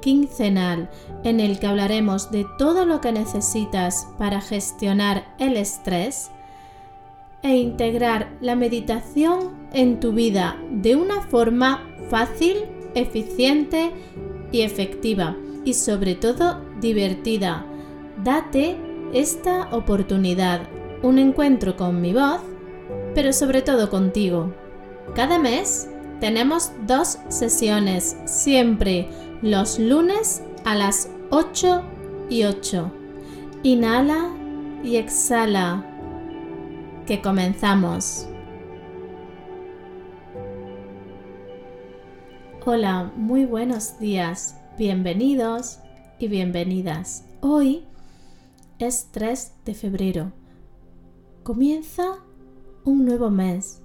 quincenal en el que hablaremos de todo lo que necesitas para gestionar el estrés e integrar la meditación en tu vida de una forma fácil, eficiente y efectiva y sobre todo divertida. Date esta oportunidad, un encuentro con mi voz, pero sobre todo contigo. Cada mes tenemos dos sesiones, siempre los lunes a las 8 y 8. Inhala y exhala. Que comenzamos. Hola, muy buenos días. Bienvenidos y bienvenidas. Hoy es 3 de febrero. Comienza un nuevo mes.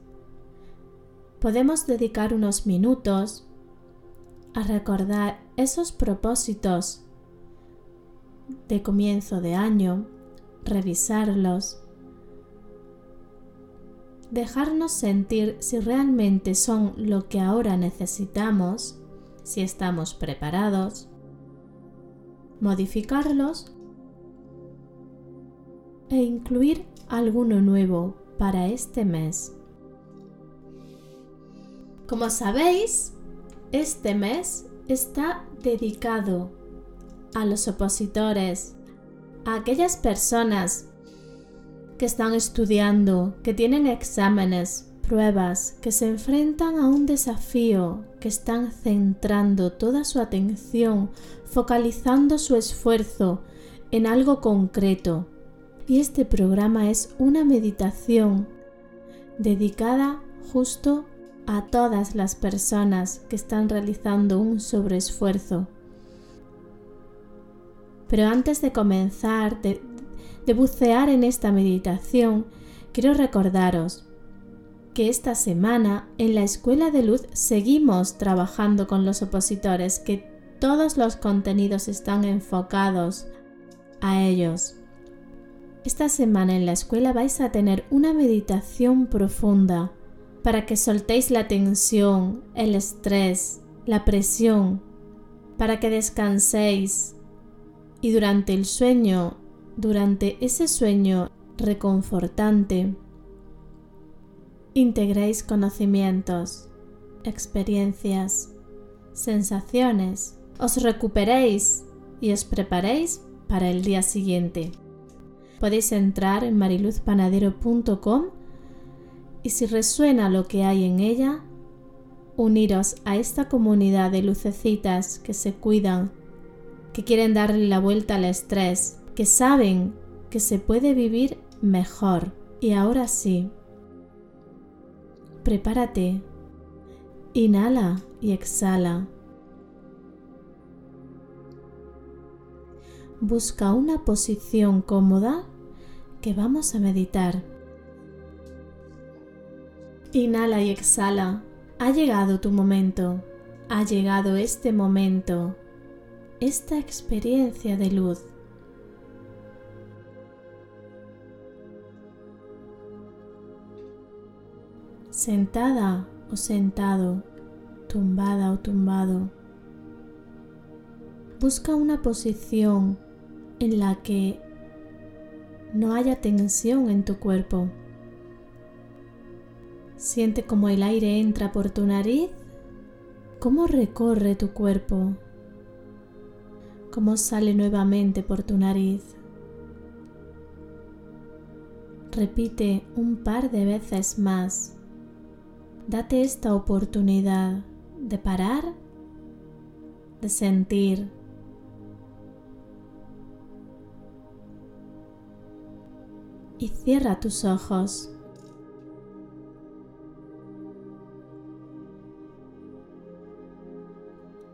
Podemos dedicar unos minutos a recordar esos propósitos de comienzo de año, revisarlos, dejarnos sentir si realmente son lo que ahora necesitamos, si estamos preparados, modificarlos e incluir alguno nuevo para este mes. Como sabéis, este mes está dedicado a los opositores, a aquellas personas que están estudiando, que tienen exámenes, pruebas, que se enfrentan a un desafío, que están centrando toda su atención, focalizando su esfuerzo en algo concreto. Y este programa es una meditación dedicada justo a todas las personas que están realizando un sobreesfuerzo. Pero antes de comenzar, de, bucear en esta meditación, quiero recordaros que esta semana en la Escuela de Luz seguimos trabajando con los opositores, que todos los contenidos están enfocados a ellos. Esta semana en la escuela vais a tener una meditación profunda para que soltéis la tensión, el estrés, la presión, para que descanséis y durante el sueño, durante ese sueño reconfortante, integréis conocimientos, experiencias, sensaciones, os recuperéis y os preparéis para el día siguiente. Podéis entrar en mariluzpanadero.com y si resuena lo que hay en ella, uniros a esta comunidad de lucecitas que se cuidan, que quieren darle la vuelta al estrés, que saben que se puede vivir mejor. Y ahora sí, prepárate, inhala y exhala. Busca una posición cómoda que vamos a meditar. Inhala y exhala. Ha llegado tu momento. Ha llegado este momento. Esta experiencia de luz. Sentada o sentado, tumbada o tumbado. Busca una posición en la que no haya tensión en tu cuerpo. Siente cómo el aire entra por tu nariz, cómo recorre tu cuerpo, cómo sale nuevamente por tu nariz. Repite un par de veces más. Date esta oportunidad de parar, de sentir. Y cierra tus ojos.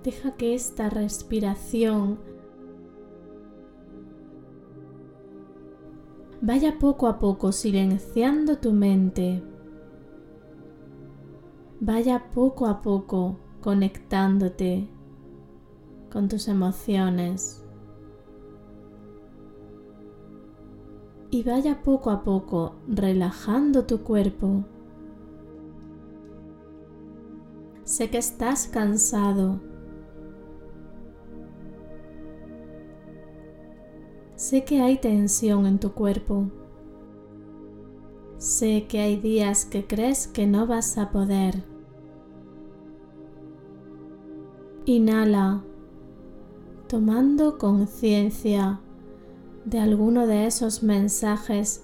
Deja que esta respiración vaya poco a poco silenciando tu mente. Vaya poco a poco conectándote con tus emociones. Y vaya poco a poco relajando tu cuerpo. Sé que estás cansado Sé que hay tensión en tu cuerpo. Sé que hay días que crees que no vas a poder. Inhala, tomando conciencia de alguno de esos mensajes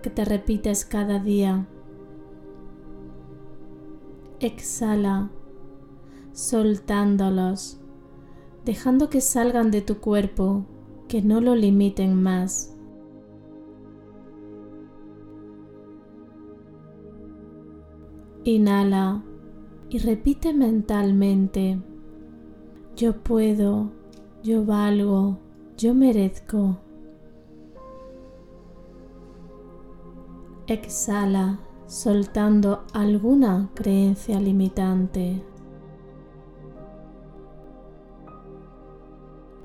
que te repites cada día. Exhala, soltándolos dejando que salgan de tu cuerpo, que no lo limiten más. Inhala y repite mentalmente, yo puedo, yo valgo, yo merezco. Exhala soltando alguna creencia limitante.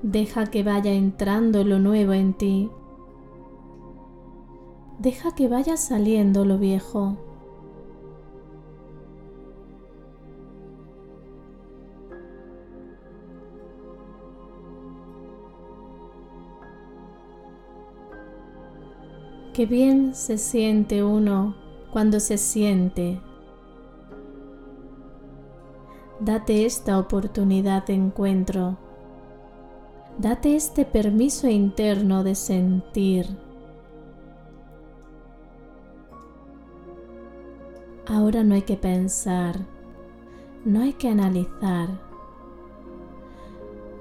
Deja que vaya entrando lo nuevo en ti. Deja que vaya saliendo lo viejo. Qué bien se siente uno cuando se siente. Date esta oportunidad de encuentro Date este permiso interno de sentir. Ahora no hay que pensar, no hay que analizar,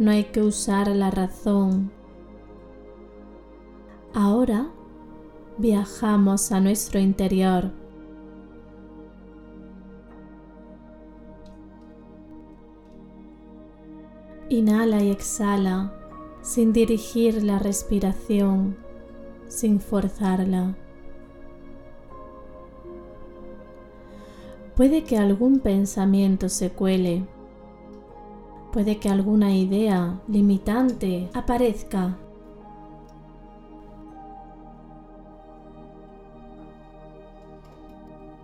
no hay que usar la razón. Ahora viajamos a nuestro interior. Inhala y exhala sin dirigir la respiración, sin forzarla. Puede que algún pensamiento se cuele, puede que alguna idea limitante aparezca.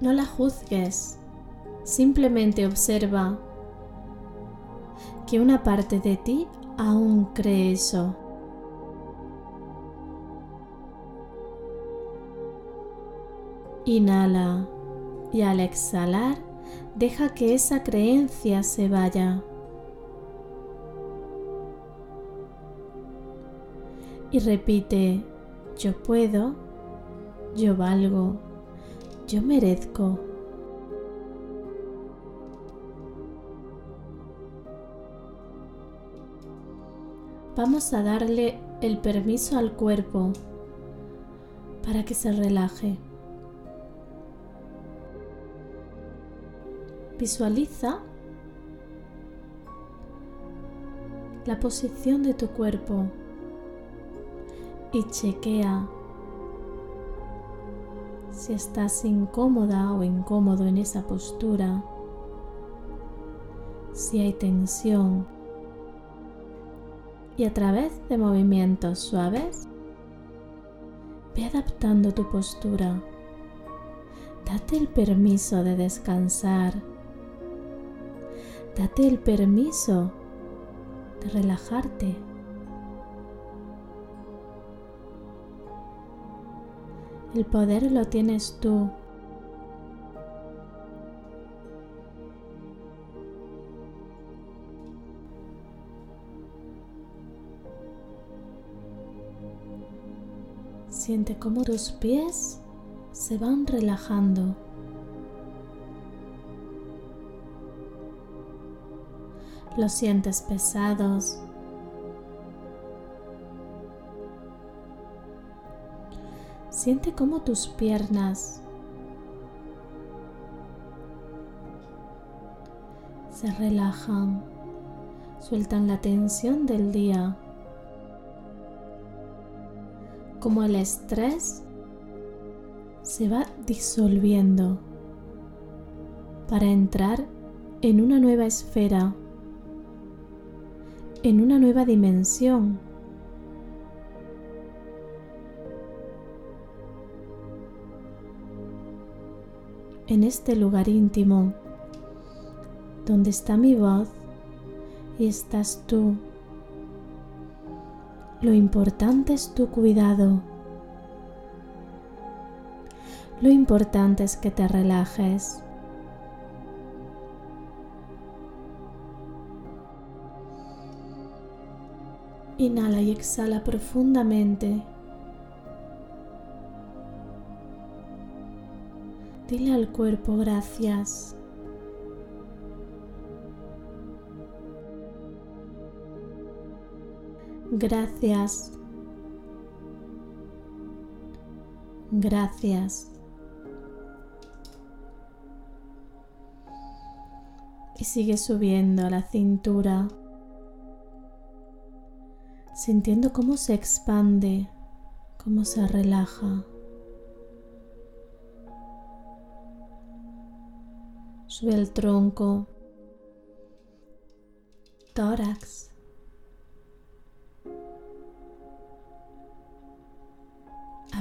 No la juzgues, simplemente observa que una parte de ti aún cree eso. Inhala y al exhalar deja que esa creencia se vaya. Y repite, yo puedo, yo valgo, yo merezco. Vamos a darle el permiso al cuerpo para que se relaje. Visualiza la posición de tu cuerpo y chequea si estás incómoda o incómodo en esa postura, si hay tensión y a través de movimientos suaves, ve adaptando tu postura. Date el permiso de descansar. Date el permiso de relajarte. El poder lo tienes tú. Siente cómo tus pies se van relajando. Los sientes pesados. Siente cómo tus piernas se relajan, sueltan la tensión del día como el estrés se va disolviendo para entrar en una nueva esfera, en una nueva dimensión. En este lugar íntimo, donde está mi voz y estás tú. Lo importante es tu cuidado. Lo importante es que te relajes. Inhala y exhala profundamente. Dile al cuerpo gracias. Gracias. Gracias. Y sigue subiendo a la cintura, sintiendo cómo se expande, cómo se relaja. Sube el tronco, tórax.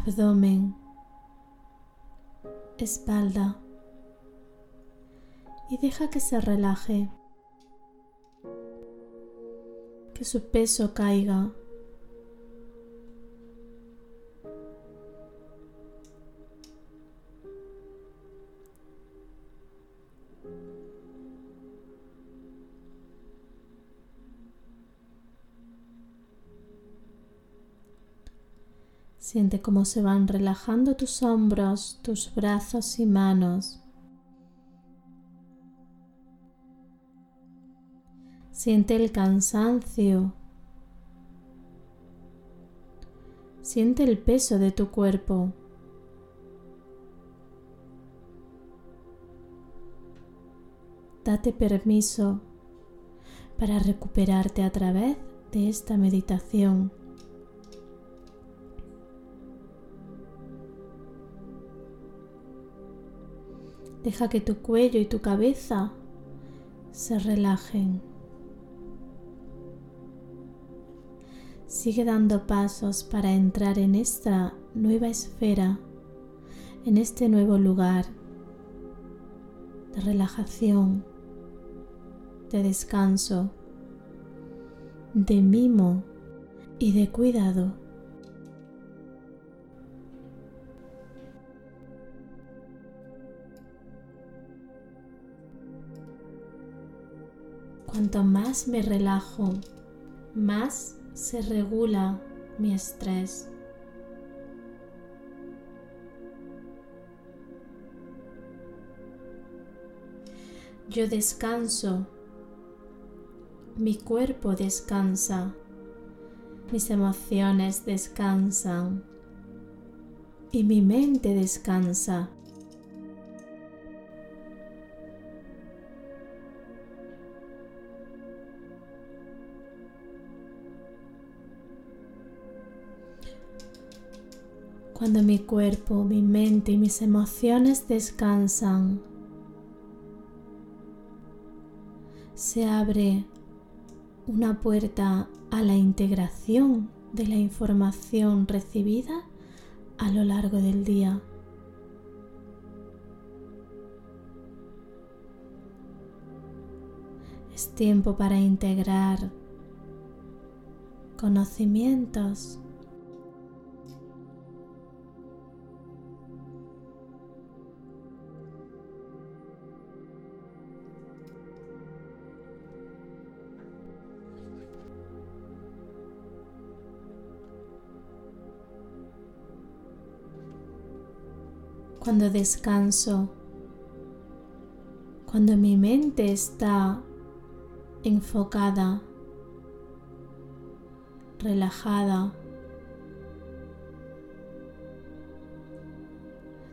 Abdomen, espalda. Y deja que se relaje, que su peso caiga. Siente cómo se van relajando tus hombros, tus brazos y manos. Siente el cansancio. Siente el peso de tu cuerpo. Date permiso para recuperarte a través de esta meditación. Deja que tu cuello y tu cabeza se relajen. Sigue dando pasos para entrar en esta nueva esfera, en este nuevo lugar de relajación, de descanso, de mimo y de cuidado. Cuanto más me relajo, más se regula mi estrés. Yo descanso, mi cuerpo descansa, mis emociones descansan y mi mente descansa. Cuando mi cuerpo, mi mente y mis emociones descansan, se abre una puerta a la integración de la información recibida a lo largo del día. Es tiempo para integrar conocimientos cuando descanso, cuando mi mente está enfocada, relajada,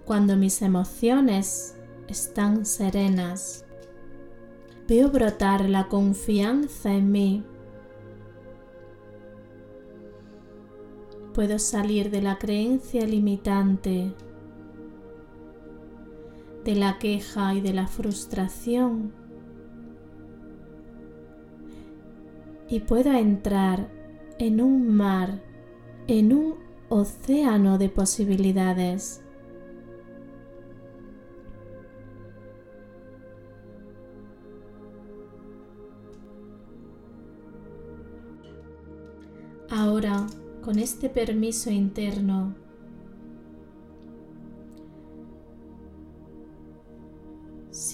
cuando mis emociones están serenas, veo brotar la confianza en mí. Puedo salir de la creencia limitante, de la queja y de la frustración. Y puedo entrar en un mar, en un océano de posibilidades. Ahora, con este permiso interno,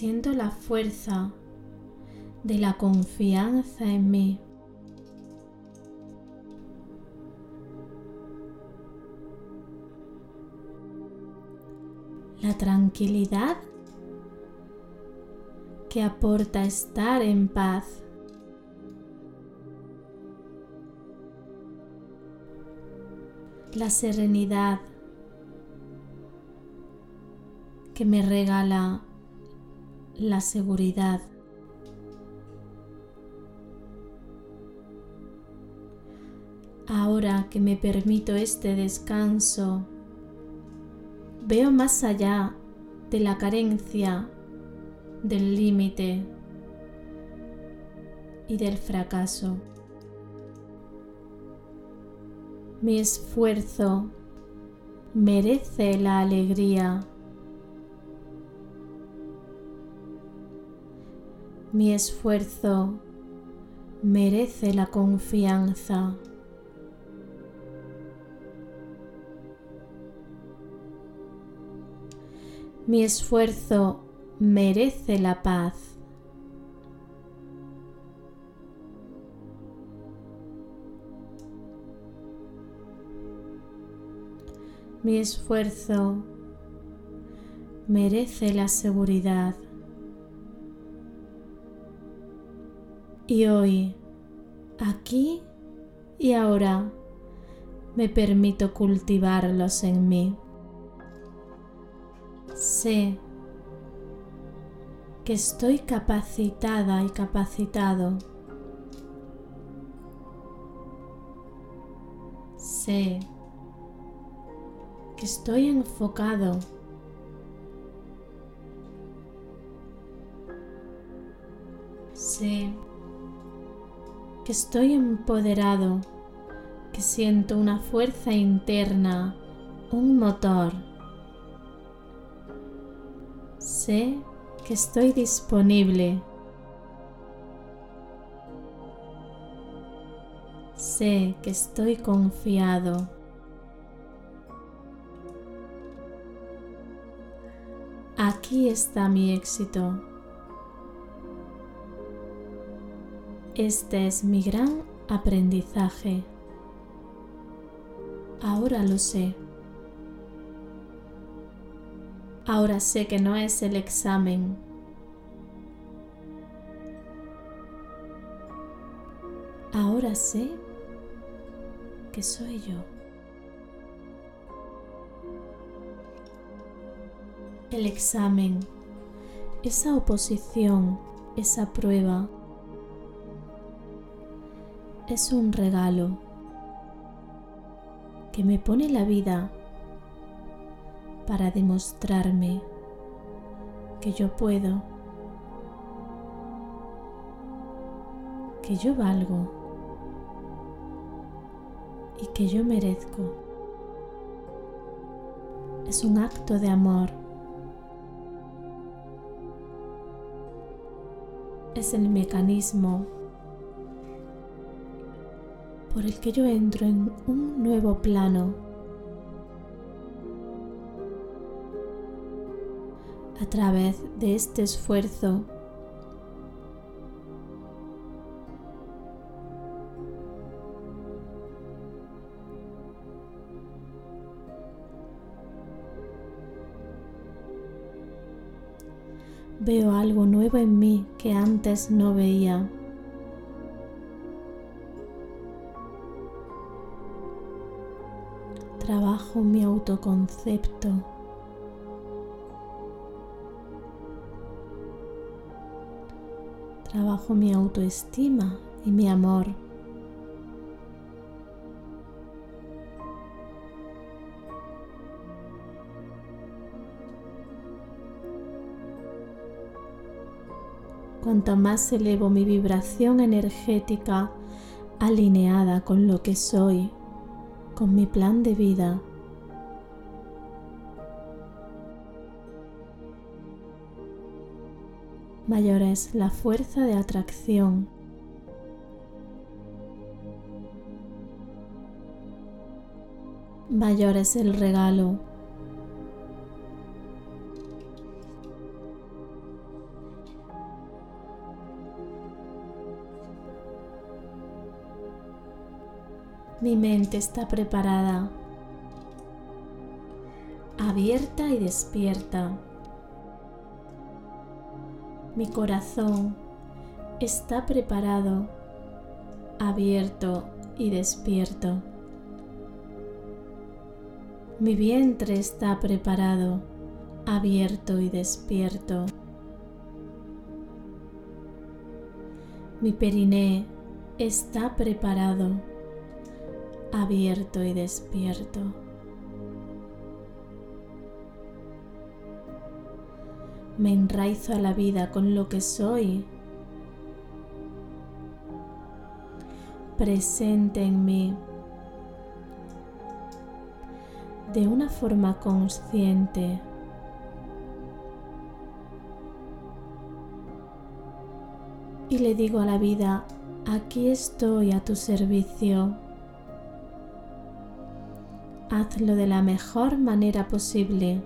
siento la fuerza de la confianza en mí. La tranquilidad que aporta estar en paz. La serenidad que me regala la seguridad. Ahora que me permito este descanso, veo más allá de la carencia, del límite y del fracaso. Mi esfuerzo merece la alegría Mi esfuerzo merece la confianza. Mi esfuerzo merece la paz. Mi esfuerzo merece la seguridad. Y hoy, aquí y ahora, me permito cultivarlos en mí. Sé que estoy capacitada y capacitado. Sé que estoy enfocado. Que estoy empoderado, que siento una fuerza interna, un motor. Sé que estoy disponible. Sé que estoy confiado. Aquí está mi éxito. Este es mi gran aprendizaje. Ahora lo sé. Ahora sé que no es el examen. Ahora sé que soy yo. El examen, esa oposición, esa prueba es un regalo que me pone la vida para demostrarme que yo puedo, que yo valgo y que yo merezco. Es un acto de amor. Es el mecanismo por el que yo entro en un nuevo plano. A través de este esfuerzo veo algo nuevo en mí que antes no veía. Trabajo mi autoconcepto. Trabajo mi autoestima y mi amor. Cuanto más elevo mi vibración energética alineada con lo que soy, con mi plan de vida, mayor es la fuerza de atracción. Mayor es el regalo. Mi mente está preparada, abierta y despierta. Mi corazón está preparado, abierto y despierto. Mi vientre está preparado, abierto y despierto. Mi periné está preparado, abierto y despierto. Me enraizo a la vida con lo que soy, presente en mí, de una forma consciente. Y le digo a la vida, aquí estoy a tu servicio. Hazlo de la mejor manera posible.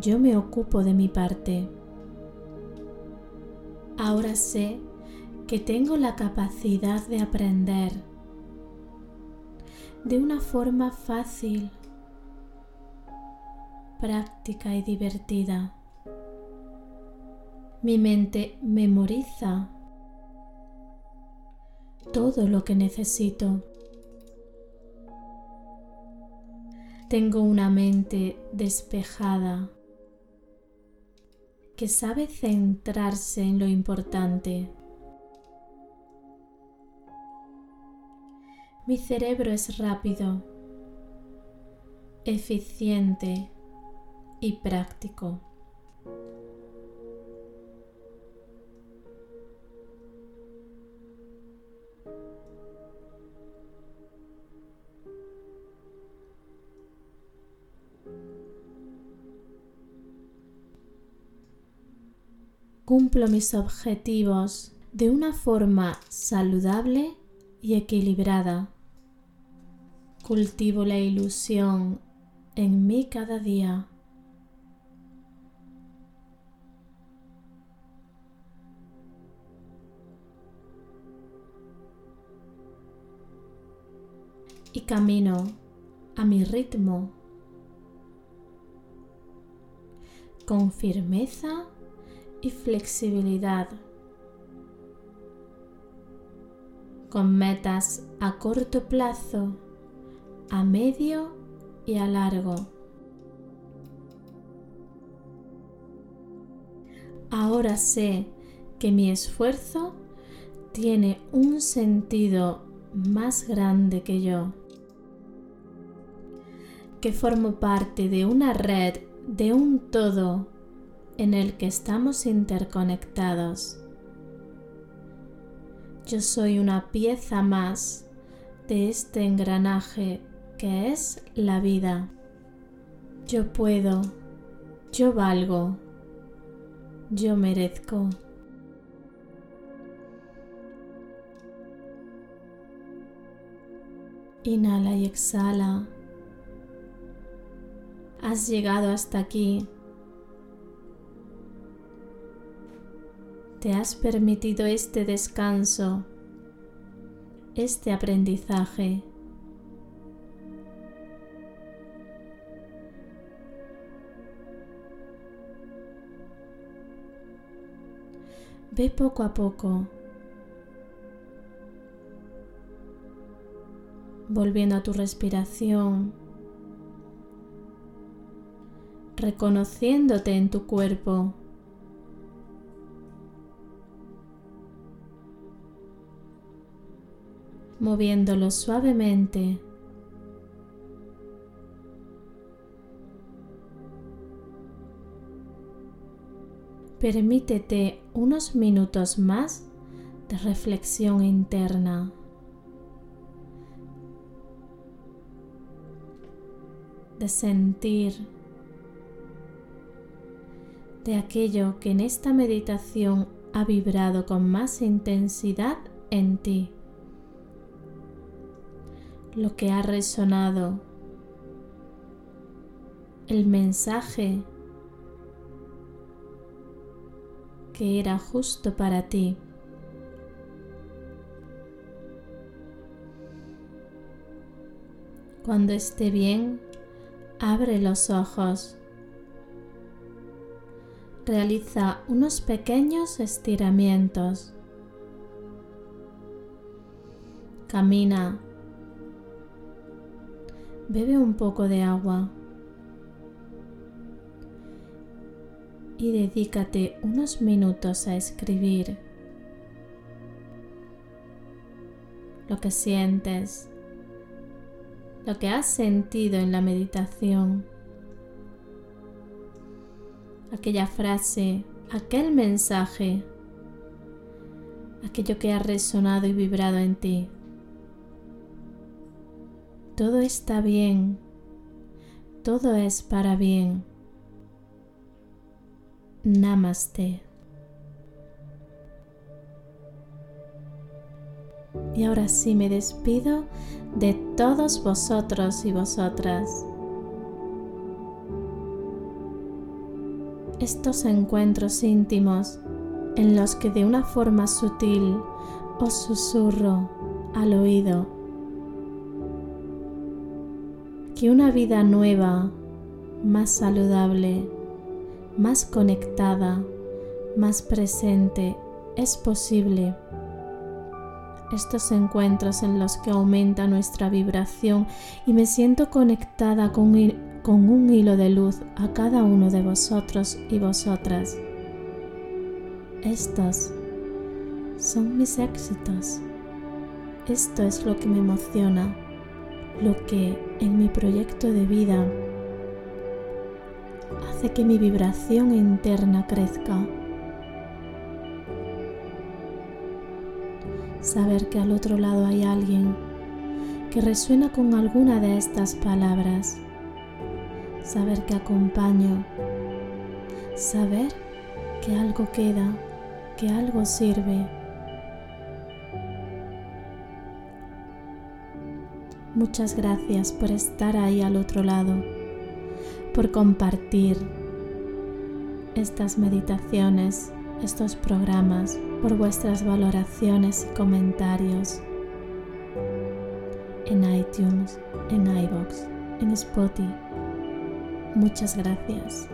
yo me ocupo de mi parte. Ahora sé que tengo la capacidad de aprender de una forma fácil, práctica y divertida. Mi mente memoriza todo lo que necesito. Tengo una mente despejada que sabe centrarse en lo importante. Mi cerebro es rápido, eficiente y práctico. Cumplo mis objetivos de una forma saludable y equilibrada. Cultivo la ilusión en mí cada día. Y camino a mi ritmo con firmeza y flexibilidad, con metas a corto plazo, a medio y a largo. Ahora sé que mi esfuerzo tiene un sentido más grande que yo, que formo parte de una red, de un todo en el que estamos interconectados. Yo soy una pieza más de este engranaje que es la vida. Yo puedo, yo valgo, yo merezco. Inhala y exhala. Has llegado hasta aquí te has permitido este descanso, este aprendizaje. Ve poco a poco, volviendo a tu respiración, reconociéndote en tu cuerpo. Moviéndolo suavemente. Permítete unos minutos más de reflexión interna. De sentir de aquello que en esta meditación ha vibrado con más intensidad en ti, lo que ha resonado, el mensaje que era justo para ti. Cuando esté bien, abre los ojos. Realiza unos pequeños estiramientos. Camina. Bebe un poco de agua. y dedícate unos minutos a escribir lo que sientes, lo que has sentido en la meditación, aquella frase, aquel mensaje, aquello que ha resonado y vibrado en ti. Todo está bien, todo es para bien. Namaste. Y ahora sí me despido de todos vosotros y vosotras. Estos encuentros íntimos en los que de una forma sutil os susurro al oído una vida nueva, más saludable, más conectada, más presente es posible. Estos encuentros en los que aumenta nuestra vibración y me siento conectada con, con un hilo de luz a cada uno de vosotros y vosotras. Estos son mis éxitos. Esto es lo que me emociona, lo que en mi proyecto de vida hace que mi vibración interna crezca. Saber que al otro lado hay alguien que resuena con alguna de estas palabras. Saber que acompaño. Saber que algo queda, que algo sirve. Muchas gracias por estar ahí al otro lado por compartir estas meditaciones, estos programas, por vuestras valoraciones y comentarios en iTunes, en iBox, en Spotify. Muchas gracias.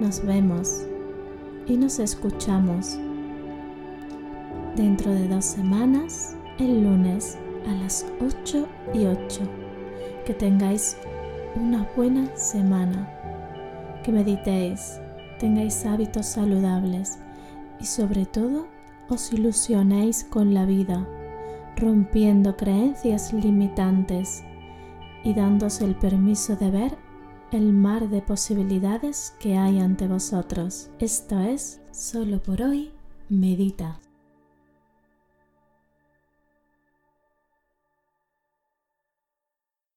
Nos vemos y nos escuchamos dentro de dos semanas, el lunes a las 8 y 8. Que tengáis una buena semana, que meditéis, tengáis hábitos saludables y sobre todo os ilusionéis con la vida, rompiendo creencias limitantes y dándose el permiso de ver el mar de posibilidades que hay ante vosotros. Esto es, solo por hoy, medita.